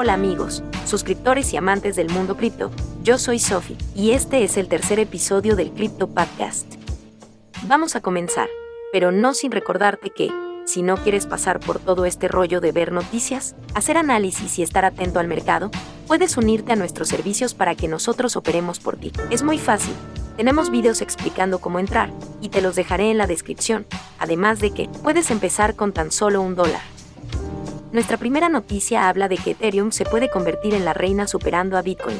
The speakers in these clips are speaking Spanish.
Hola amigos, suscriptores y amantes del mundo cripto, yo soy Sophie y este es el tercer episodio del Crypto Podcast. Vamos a comenzar, pero no sin recordarte que, si no quieres pasar por todo este rollo de ver noticias, hacer análisis y estar atento al mercado, puedes unirte a nuestros servicios para que nosotros operemos por ti. Es muy fácil. Tenemos videos explicando cómo entrar, y te los dejaré en la descripción, además de que puedes empezar con tan solo un dólar. Nuestra primera noticia habla de que Ethereum se puede convertir en la reina superando a Bitcoin.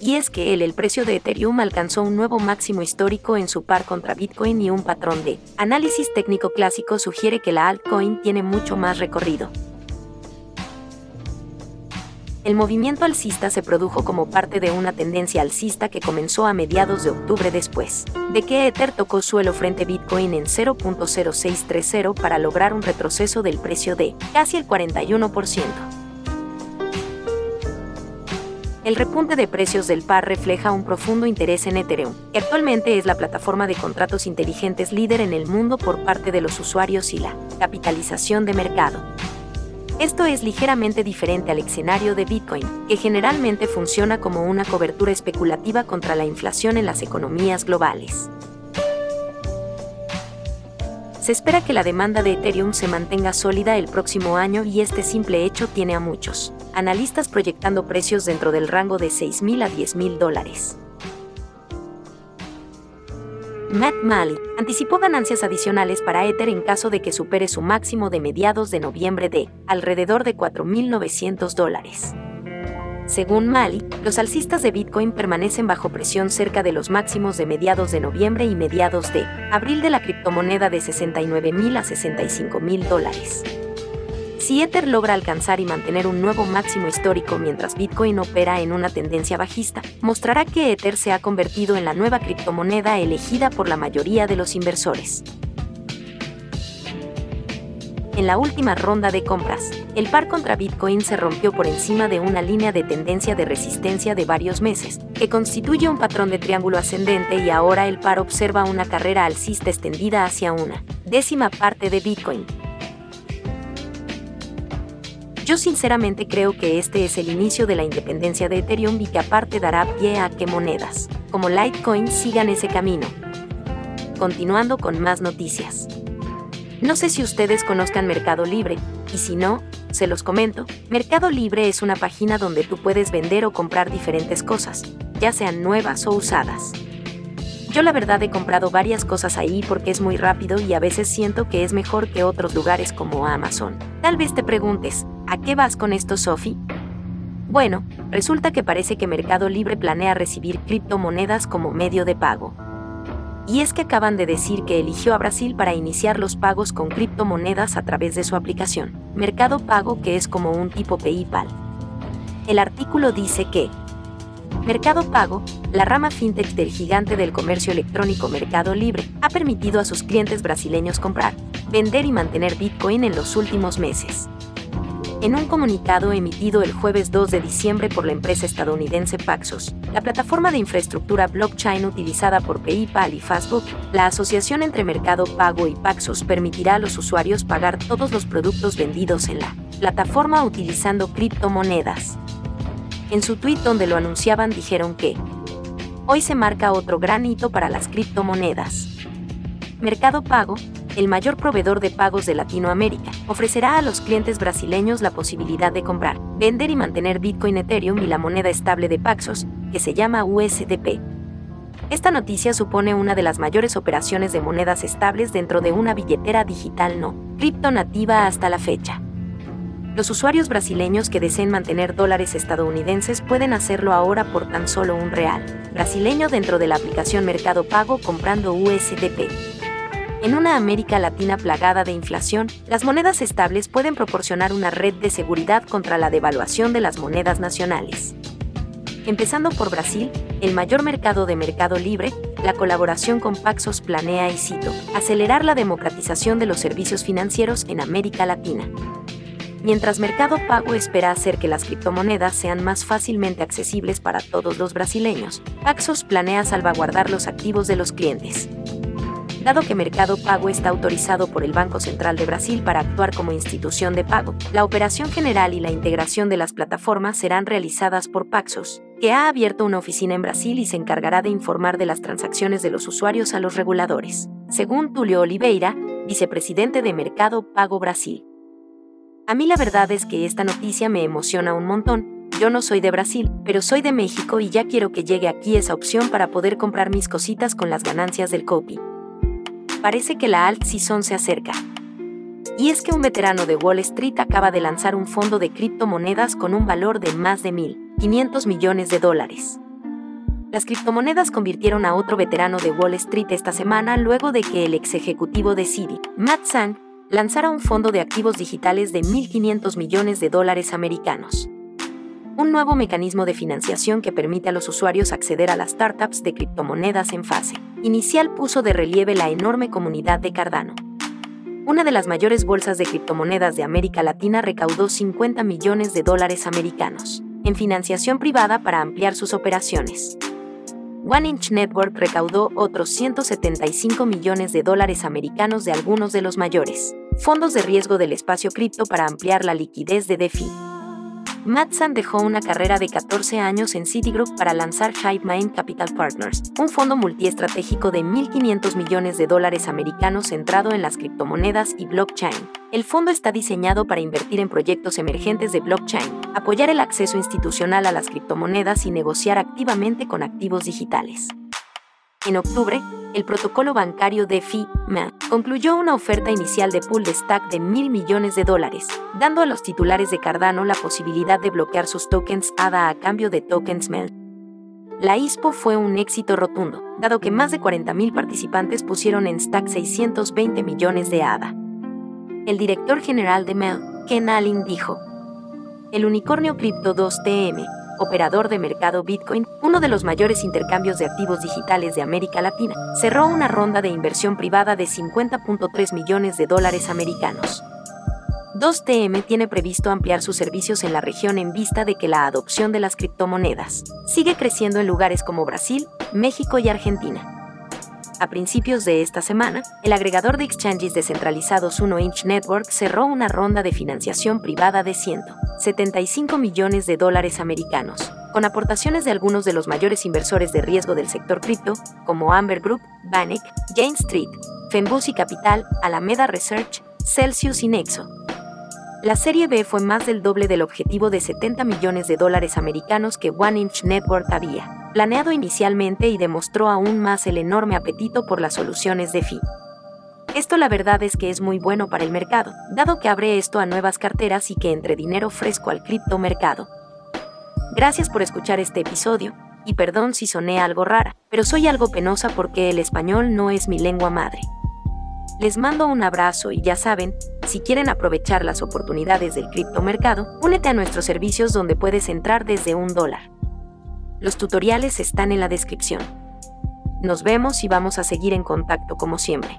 Y es que el, el precio de Ethereum alcanzó un nuevo máximo histórico en su par contra Bitcoin y un patrón de análisis técnico clásico sugiere que la altcoin tiene mucho más recorrido. El movimiento alcista se produjo como parte de una tendencia alcista que comenzó a mediados de octubre después de que Ether tocó suelo frente Bitcoin en 0.0630 para lograr un retroceso del precio de casi el 41%. El repunte de precios del par refleja un profundo interés en Ethereum, que actualmente es la plataforma de contratos inteligentes líder en el mundo por parte de los usuarios y la capitalización de mercado. Esto es ligeramente diferente al escenario de Bitcoin, que generalmente funciona como una cobertura especulativa contra la inflación en las economías globales. Se espera que la demanda de Ethereum se mantenga sólida el próximo año y este simple hecho tiene a muchos analistas proyectando precios dentro del rango de 6.000 a 10.000 dólares. Matt Malley anticipó ganancias adicionales para Ether en caso de que supere su máximo de mediados de noviembre de alrededor de 4.900 dólares. Según Mali, los alcistas de Bitcoin permanecen bajo presión cerca de los máximos de mediados de noviembre y mediados de abril de la criptomoneda de 69.000 a 65.000 dólares. Si Ether logra alcanzar y mantener un nuevo máximo histórico mientras Bitcoin opera en una tendencia bajista, mostrará que Ether se ha convertido en la nueva criptomoneda elegida por la mayoría de los inversores. En la última ronda de compras, el par contra Bitcoin se rompió por encima de una línea de tendencia de resistencia de varios meses, que constituye un patrón de triángulo ascendente y ahora el par observa una carrera alcista extendida hacia una décima parte de Bitcoin, yo sinceramente creo que este es el inicio de la independencia de Ethereum y que aparte dará pie a que monedas, como Litecoin, sigan ese camino. Continuando con más noticias. No sé si ustedes conozcan Mercado Libre, y si no, se los comento, Mercado Libre es una página donde tú puedes vender o comprar diferentes cosas, ya sean nuevas o usadas. Yo la verdad he comprado varias cosas ahí porque es muy rápido y a veces siento que es mejor que otros lugares como Amazon. Tal vez te preguntes, ¿A qué vas con esto, Sophie? Bueno, resulta que parece que Mercado Libre planea recibir criptomonedas como medio de pago. Y es que acaban de decir que eligió a Brasil para iniciar los pagos con criptomonedas a través de su aplicación, Mercado Pago, que es como un tipo PayPal. El artículo dice que Mercado Pago, la rama fintech del gigante del comercio electrónico Mercado Libre, ha permitido a sus clientes brasileños comprar, vender y mantener Bitcoin en los últimos meses. En un comunicado emitido el jueves 2 de diciembre por la empresa estadounidense Paxos, la plataforma de infraestructura blockchain utilizada por PayPal y Facebook, la asociación entre Mercado Pago y Paxos permitirá a los usuarios pagar todos los productos vendidos en la plataforma utilizando criptomonedas. En su tweet donde lo anunciaban dijeron que hoy se marca otro gran hito para las criptomonedas. Mercado Pago, el mayor proveedor de pagos de Latinoamérica, ofrecerá a los clientes brasileños la posibilidad de comprar, vender y mantener Bitcoin Ethereum y la moneda estable de Paxos, que se llama USDP. Esta noticia supone una de las mayores operaciones de monedas estables dentro de una billetera digital no cripto nativa hasta la fecha. Los usuarios brasileños que deseen mantener dólares estadounidenses pueden hacerlo ahora por tan solo un real brasileño dentro de la aplicación Mercado Pago comprando USDP. En una América Latina plagada de inflación, las monedas estables pueden proporcionar una red de seguridad contra la devaluación de las monedas nacionales. Empezando por Brasil, el mayor mercado de mercado libre, la colaboración con Paxos planea y cito, acelerar la democratización de los servicios financieros en América Latina. Mientras Mercado Pago espera hacer que las criptomonedas sean más fácilmente accesibles para todos los brasileños, Paxos planea salvaguardar los activos de los clientes. Dado que Mercado Pago está autorizado por el Banco Central de Brasil para actuar como institución de pago, la operación general y la integración de las plataformas serán realizadas por Paxos, que ha abierto una oficina en Brasil y se encargará de informar de las transacciones de los usuarios a los reguladores, según Tulio Oliveira, vicepresidente de Mercado Pago Brasil. A mí la verdad es que esta noticia me emociona un montón. Yo no soy de Brasil, pero soy de México y ya quiero que llegue aquí esa opción para poder comprar mis cositas con las ganancias del copy. Parece que la alt season se acerca. Y es que un veterano de Wall Street acaba de lanzar un fondo de criptomonedas con un valor de más de 1.500 millones de dólares. Las criptomonedas convirtieron a otro veterano de Wall Street esta semana luego de que el ex ejecutivo de Citi, Matt Sang, lanzara un fondo de activos digitales de 1.500 millones de dólares americanos. Un nuevo mecanismo de financiación que permite a los usuarios acceder a las startups de criptomonedas en fase inicial puso de relieve la enorme comunidad de Cardano. Una de las mayores bolsas de criptomonedas de América Latina recaudó 50 millones de dólares americanos en financiación privada para ampliar sus operaciones. One Inch Network recaudó otros 175 millones de dólares americanos de algunos de los mayores fondos de riesgo del espacio cripto para ampliar la liquidez de DeFi. Matsan dejó una carrera de 14 años en Citigroup para lanzar HiveMind Capital Partners, un fondo multiestratégico de 1.500 millones de dólares americanos centrado en las criptomonedas y blockchain. El fondo está diseñado para invertir en proyectos emergentes de blockchain, apoyar el acceso institucional a las criptomonedas y negociar activamente con activos digitales. En octubre, el protocolo bancario DeFi MA concluyó una oferta inicial de pool de stack de mil millones de dólares, dando a los titulares de Cardano la posibilidad de bloquear sus tokens ADA a cambio de tokens MEL. La ISPO fue un éxito rotundo, dado que más de 40.000 participantes pusieron en stack 620 millones de ADA. El director general de MEL, Ken Allen, dijo, el unicornio Crypto 2TM operador de mercado Bitcoin, uno de los mayores intercambios de activos digitales de América Latina, cerró una ronda de inversión privada de 50.3 millones de dólares americanos. 2TM tiene previsto ampliar sus servicios en la región en vista de que la adopción de las criptomonedas sigue creciendo en lugares como Brasil, México y Argentina. A principios de esta semana, el agregador de exchanges descentralizados 1inch Network cerró una ronda de financiación privada de 175 millones de dólares americanos, con aportaciones de algunos de los mayores inversores de riesgo del sector cripto, como Amber Group, Bannock, Jane Street, Fembusi Capital, Alameda Research, Celsius y Nexo. La serie B fue más del doble del objetivo de 70 millones de dólares americanos que One Inch Network había planeado inicialmente y demostró aún más el enorme apetito por las soluciones de FI. Esto la verdad es que es muy bueno para el mercado, dado que abre esto a nuevas carteras y que entre dinero fresco al criptomercado. Gracias por escuchar este episodio, y perdón si soné algo rara, pero soy algo penosa porque el español no es mi lengua madre. Les mando un abrazo y ya saben, si quieren aprovechar las oportunidades del criptomercado, únete a nuestros servicios donde puedes entrar desde un dólar. Los tutoriales están en la descripción. Nos vemos y vamos a seguir en contacto como siempre.